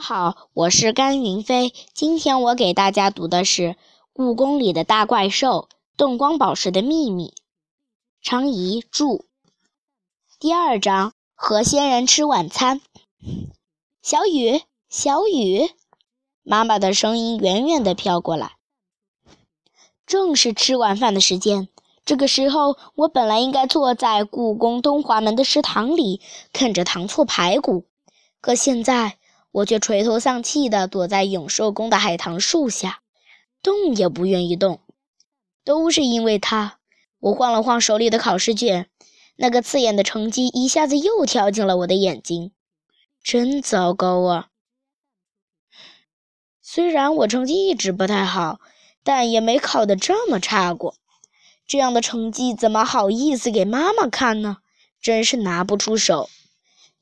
好，我是甘云飞。今天我给大家读的是《故宫里的大怪兽：动光宝石的秘密》，常怡著。第二章：和仙人吃晚餐。小雨，小雨，妈妈的声音远远地飘过来。正是吃晚饭的时间。这个时候，我本来应该坐在故宫东华门的食堂里，啃着糖醋排骨，可现在。我却垂头丧气地躲在永寿宫的海棠树下，动也不愿意动。都是因为他，我晃了晃手里的考试卷，那个刺眼的成绩一下子又跳进了我的眼睛，真糟糕啊！虽然我成绩一直不太好，但也没考得这么差过。这样的成绩怎么好意思给妈妈看呢？真是拿不出手。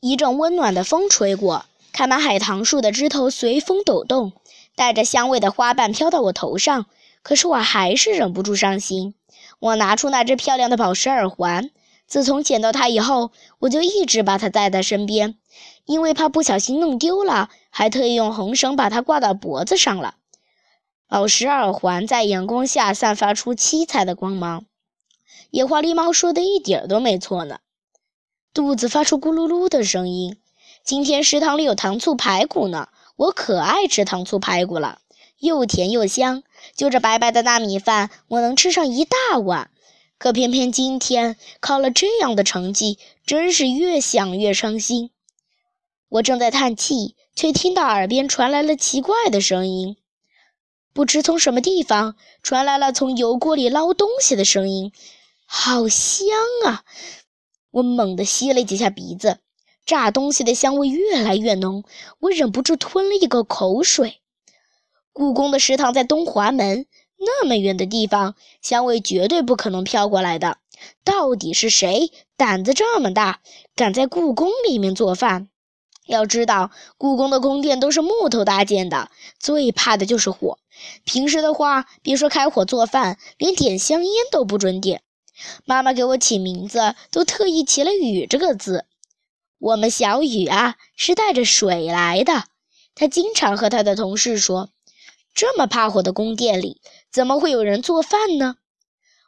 一阵温暖的风吹过。开满海棠树的枝头随风抖动，带着香味的花瓣飘到我头上。可是我还是忍不住伤心。我拿出那只漂亮的宝石耳环，自从捡到它以后，我就一直把它带在身边，因为怕不小心弄丢了，还特意用红绳把它挂到脖子上了。宝石耳环在阳光下散发出七彩的光芒。野花狸猫说的一点儿都没错呢。肚子发出咕噜噜的声音。今天食堂里有糖醋排骨呢，我可爱吃糖醋排骨了，又甜又香。就这白白的大米饭，我能吃上一大碗。可偏偏今天考了这样的成绩，真是越想越伤心。我正在叹气，却听到耳边传来了奇怪的声音，不知从什么地方传来了从油锅里捞东西的声音，好香啊！我猛地吸了几下鼻子。炸东西的香味越来越浓，我忍不住吞了一口口水。故宫的食堂在东华门，那么远的地方，香味绝对不可能飘过来的。到底是谁胆子这么大，敢在故宫里面做饭？要知道，故宫的宫殿都是木头搭建的，最怕的就是火。平时的话，别说开火做饭，连点香烟都不准点。妈妈给我起名字，都特意起了“雨”这个字。我们小雨啊，是带着水来的。他经常和他的同事说：“这么怕火的宫殿里，怎么会有人做饭呢？”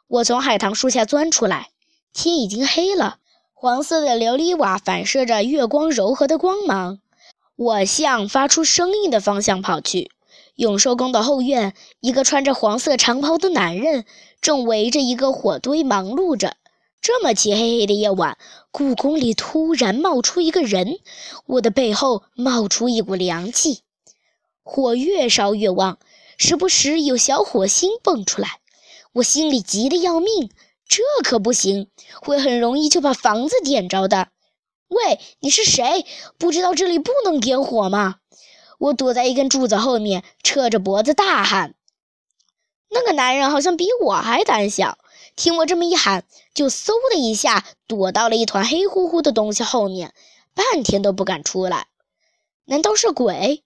我从海棠树下钻出来，天已经黑了，黄色的琉璃瓦反射着月光柔和的光芒。我向发出声音的方向跑去。永寿宫的后院，一个穿着黄色长袍的男人正围着一个火堆忙碌着。这么漆黑黑的夜晚，故宫里突然冒出一个人，我的背后冒出一股凉气，火越烧越旺，时不时有小火星蹦出来，我心里急得要命，这可不行，会很容易就把房子点着的。喂，你是谁？不知道这里不能点火吗？我躲在一根柱子后面，扯着脖子大喊。那个男人好像比我还胆小。听我这么一喊，就嗖的一下躲到了一团黑乎乎的东西后面，半天都不敢出来。难道是鬼？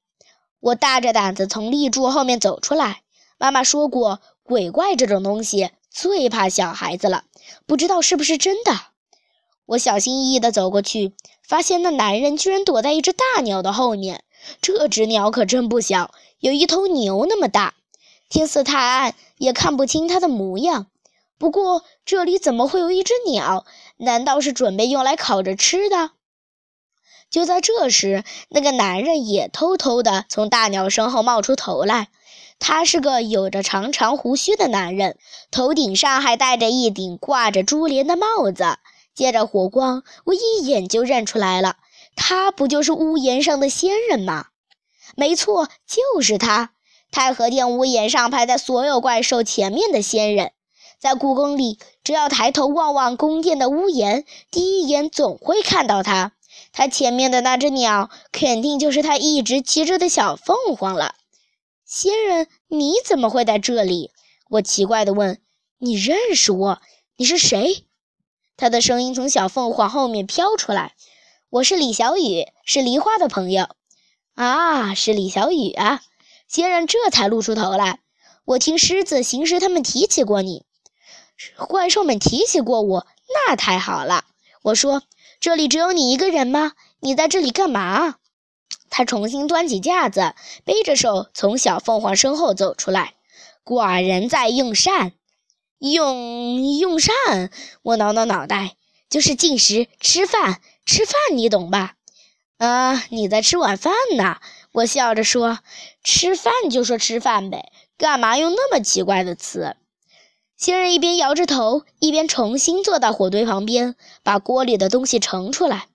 我大着胆子从立柱后面走出来。妈妈说过，鬼怪这种东西最怕小孩子了，不知道是不是真的。我小心翼翼地走过去，发现那男人居然躲在一只大鸟的后面。这只鸟可真不小，有一头牛那么大。天色太暗，也看不清它的模样。不过这里怎么会有一只鸟？难道是准备用来烤着吃的？就在这时，那个男人也偷偷地从大鸟身后冒出头来。他是个有着长长胡须的男人，头顶上还戴着一顶挂着珠帘的帽子。借着火光，我一眼就认出来了，他不就是屋檐上的仙人吗？没错，就是他，太和殿屋檐上排在所有怪兽前面的仙人。在故宫里，只要抬头望望宫殿的屋檐，第一眼总会看到它。它前面的那只鸟，肯定就是它一直骑着的小凤凰了。仙人，你怎么会在这里？我奇怪地问。你认识我？你是谁？他的声音从小凤凰后面飘出来。我是李小雨，是梨花的朋友。啊，是李小雨啊！仙人这才露出头来。我听狮子、行狮他们提起过你。怪兽们提起过我，那太好了。我说：“这里只有你一个人吗？你在这里干嘛？”他重新端起架子，背着手从小凤凰身后走出来。寡人在用膳，用用膳。我挠挠脑袋，就是进食吃饭，吃饭你懂吧？啊，你在吃晚饭呢？我笑着说：“吃饭就说吃饭呗，干嘛用那么奇怪的词？”仙人一边摇着头，一边重新坐到火堆旁边，把锅里的东西盛出来。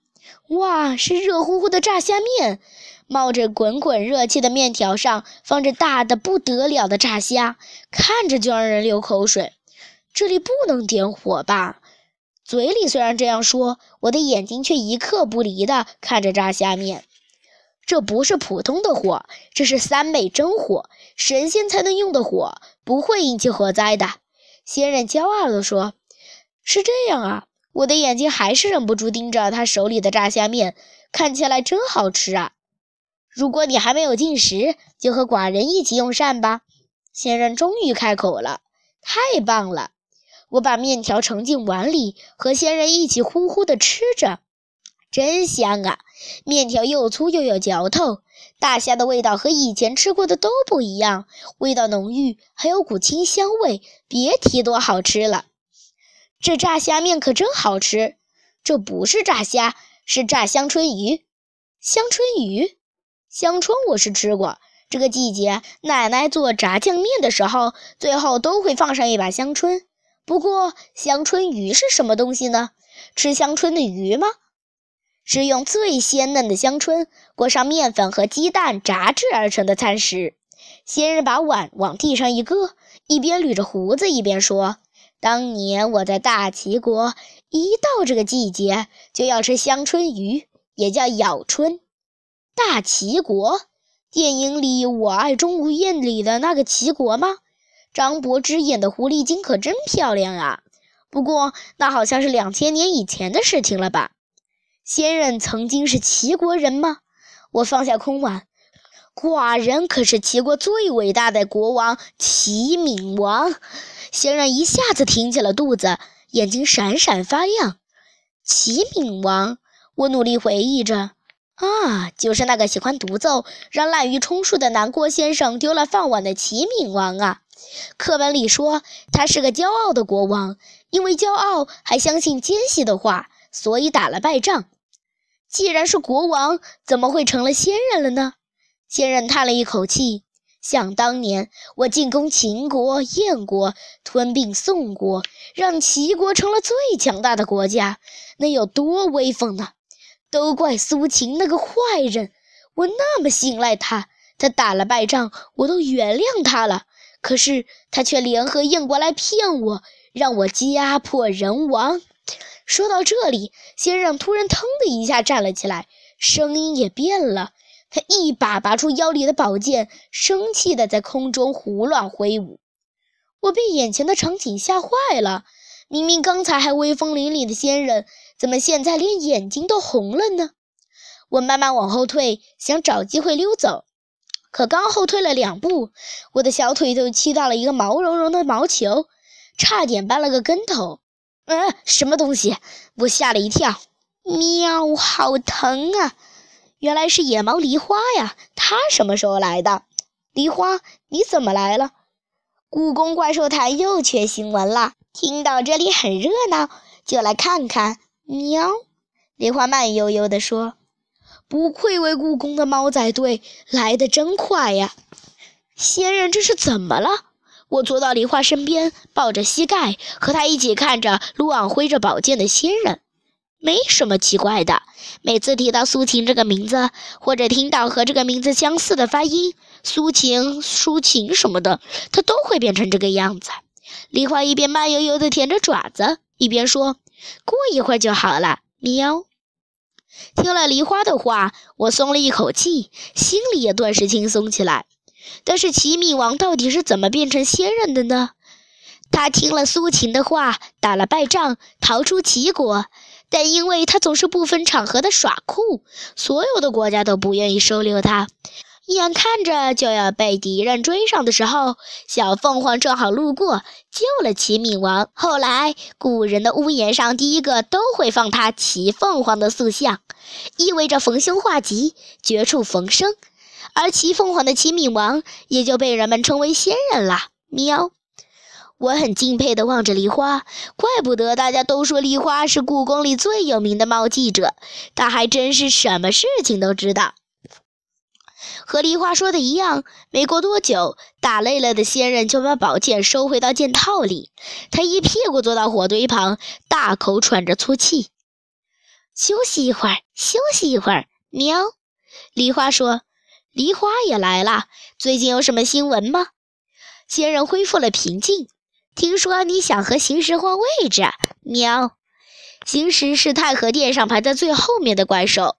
哇，是热乎乎的炸虾面！冒着滚滚热气的面条上放着大的不得了的炸虾，看着就让人流口水。这里不能点火吧？嘴里虽然这样说，我的眼睛却一刻不离地看着炸虾面。这不是普通的火，这是三昧真火，神仙才能用的火，不会引起火灾的。仙人骄傲地说：“是这样啊。”我的眼睛还是忍不住盯着他手里的炸虾面，看起来真好吃啊！如果你还没有进食，就和寡人一起用膳吧。仙人终于开口了，太棒了！我把面条盛进碗里，和仙人一起呼呼地吃着，真香啊！面条又粗又有嚼头，大虾的味道和以前吃过的都不一样，味道浓郁，还有股清香味，别提多好吃了。这炸虾面可真好吃，这不是炸虾，是炸香椿鱼。香椿鱼，香椿我是吃过。这个季节，奶奶做炸酱面的时候，最后都会放上一把香椿。不过，香椿鱼是什么东西呢？吃香椿的鱼吗？是用最鲜嫩的香椿裹上面粉和鸡蛋炸制而成的餐食。仙人把碗往地上一搁，一边捋着胡子，一边说。当年我在大齐国，一到这个季节就要吃香椿鱼，也叫咬春。大齐国，电影里《我爱钟无艳》里的那个齐国吗？张柏芝演的狐狸精可真漂亮啊！不过那好像是两千年以前的事情了吧？仙人曾经是齐国人吗？我放下空碗，寡人可是齐国最伟大的国王齐闵王。仙人一下子挺起了肚子，眼睛闪闪发亮。齐闵王，我努力回忆着，啊，就是那个喜欢独奏，让滥竽充数的南郭先生丢了饭碗的齐闵王啊。课本里说他是个骄傲的国王，因为骄傲还相信奸细的话，所以打了败仗。既然是国王，怎么会成了仙人了呢？仙人叹了一口气。想当年，我进攻秦国、燕国，吞并宋国，让齐国成了最强大的国家，那有多威风呢？都怪苏秦那个坏人，我那么信赖他，他打了败仗，我都原谅他了。可是他却联合燕国来骗我，让我家破人亡。说到这里，先生突然腾的一下站了起来，声音也变了。他一把拔出腰里的宝剑，生气地在空中胡乱挥舞。我被眼前的场景吓坏了。明明刚才还威风凛凛的仙人，怎么现在连眼睛都红了呢？我慢慢往后退，想找机会溜走。可刚后退了两步，我的小腿就踢到了一个毛茸茸的毛球，差点绊了个跟头。嗯，什么东西？我吓了一跳。喵，好疼啊！原来是野猫梨花呀！它什么时候来的？梨花，你怎么来了？故宫怪兽台又缺新闻了。听到这里很热闹，就来看看。喵！梨花慢悠悠地说：“不愧为故宫的猫仔队，来得真快呀！”仙人这是怎么了？我坐到梨花身边，抱着膝盖，和他一起看着路昂挥着宝剑的仙人。没什么奇怪的。每次提到苏秦这个名字，或者听到和这个名字相似的发音，苏秦、抒情什么的，他都会变成这个样子。梨花一边慢悠悠地舔着爪子，一边说：“过一会儿就好了。”喵。听了梨花的话，我松了一口气，心里也顿时轻松起来。但是齐闵王到底是怎么变成仙人的呢？他听了苏秦的话，打了败仗，逃出齐国。但因为他总是不分场合的耍酷，所有的国家都不愿意收留他，眼看着就要被敌人追上的时候，小凤凰正好路过，救了齐闵王。后来，古人的屋檐上第一个都会放他骑凤凰的塑像，意味着逢凶化吉、绝处逢生。而骑凤凰的齐闵王也就被人们称为仙人了。喵！我很敬佩地望着梨花，怪不得大家都说梨花是故宫里最有名的猫记者，他还真是什么事情都知道。和梨花说的一样，没过多久，打累了的仙人就把宝剑收回到剑套里。他一屁股坐到火堆旁，大口喘着粗气，休息一会儿，休息一会儿。喵！梨花说：“梨花也来了，最近有什么新闻吗？”仙人恢复了平静。听说你想和行石换位置。喵！行石是太和殿上排在最后面的怪兽。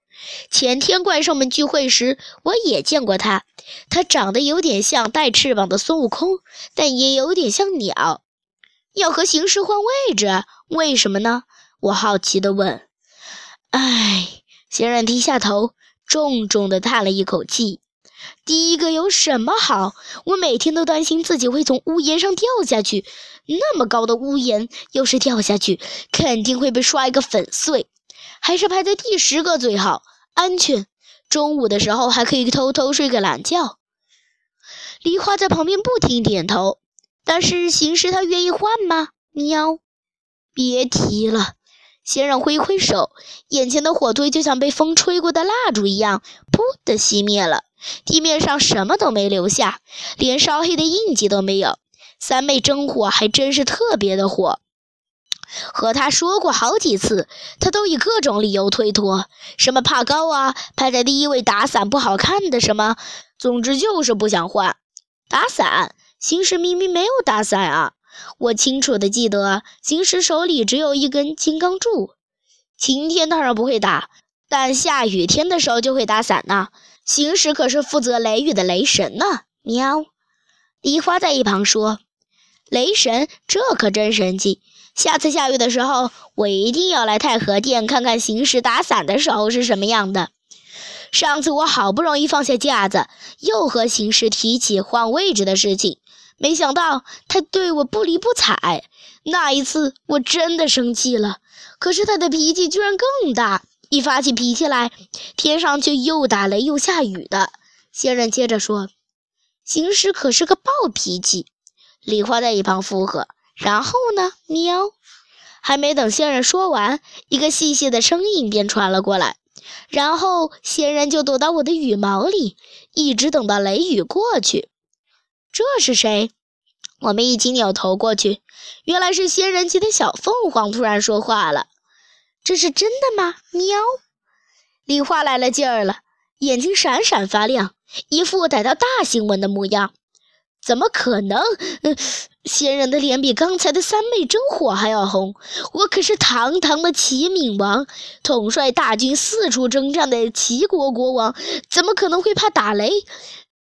前天怪兽们聚会时，我也见过他。他长得有点像带翅膀的孙悟空，但也有点像鸟。要和行尸换位置，为什么呢？我好奇地问。唉，仙人低下头，重重地叹了一口气。第一个有什么好？我每天都担心自己会从屋檐上掉下去。那么高的屋檐，要是掉下去，肯定会被摔个粉碎。还是排在第十个最好，安全。中午的时候还可以偷偷睡个懒觉。梨花在旁边不停点头。但是行尸他愿意换吗？喵！别提了。仙人挥挥手，眼前的火堆就像被风吹过的蜡烛一样，噗的熄灭了。地面上什么都没留下，连烧黑的印记都没有。三妹真火还真是特别的火。和他说过好几次，他都以各种理由推脱，什么怕高啊，排在第一位打伞不好看的什么，总之就是不想换。打伞，行尸明明没有打伞啊！我清楚的记得，行尸手里只有一根金刚柱。晴天当然不会打，但下雨天的时候就会打伞呢。行尸可是负责雷雨的雷神呢。喵，梨花在一旁说：“雷神，这可真神奇。”下次下雨的时候，我一定要来太和殿看看行尸打伞的时候是什么样的。上次我好不容易放下架子，又和行尸提起换位置的事情，没想到他对我不理不睬。那一次我真的生气了，可是他的脾气居然更大，一发起脾气来，天上就又打雷又下雨的。仙人接着说：“行尸可是个暴脾气。”梨花在一旁附和。然后呢？喵！还没等仙人说完，一个细细的声音便传了过来。然后仙人就躲到我的羽毛里，一直等到雷雨过去。这是谁？我们一起扭头过去，原来是仙人骑的小凤凰突然说话了。这是真的吗？喵！李花来了劲儿了，眼睛闪闪发亮，一副逮到大新闻的模样。怎么可能？嗯，仙人的脸比刚才的三昧真火还要红。我可是堂堂的齐闵王，统帅大军四处征战的齐国国王，怎么可能会怕打雷？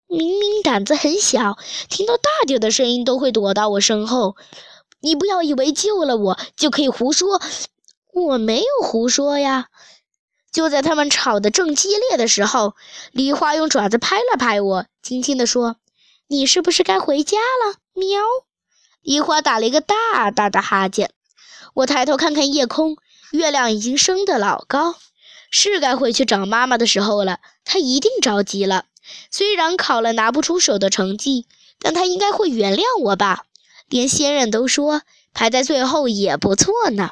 明明胆子很小，听到大点的声音都会躲到我身后。你不要以为救了我就可以胡说，我没有胡说呀。就在他们吵得正激烈的时候，梨花用爪子拍了拍我，轻轻地说。你是不是该回家了？喵！梨花打了一个大大的哈欠。我抬头看看夜空，月亮已经升得老高，是该回去找妈妈的时候了。她一定着急了。虽然考了拿不出手的成绩，但他应该会原谅我吧？连仙人都说排在最后也不错呢。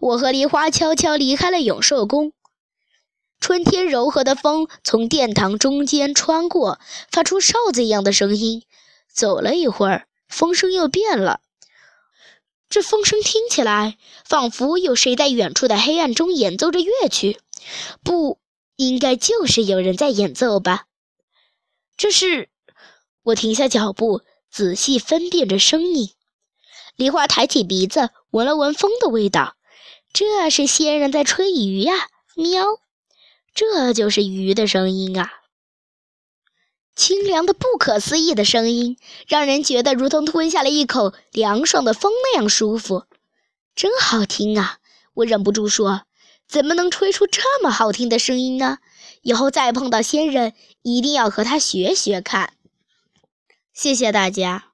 我和梨花悄悄离开了永寿宫。春天柔和的风从殿堂中间穿过，发出哨子一样的声音。走了一会儿，风声又变了。这风声听起来仿佛有谁在远处的黑暗中演奏着乐曲，不应该就是有人在演奏吧？这是……我停下脚步，仔细分辨着声音。梨花抬起鼻子闻了闻风的味道，这是仙人在吹鱼呀！喵。这就是鱼的声音啊！清凉的、不可思议的声音，让人觉得如同吞下了一口凉爽的风那样舒服，真好听啊！我忍不住说：“怎么能吹出这么好听的声音呢？以后再碰到仙人，一定要和他学学看。谢谢大家。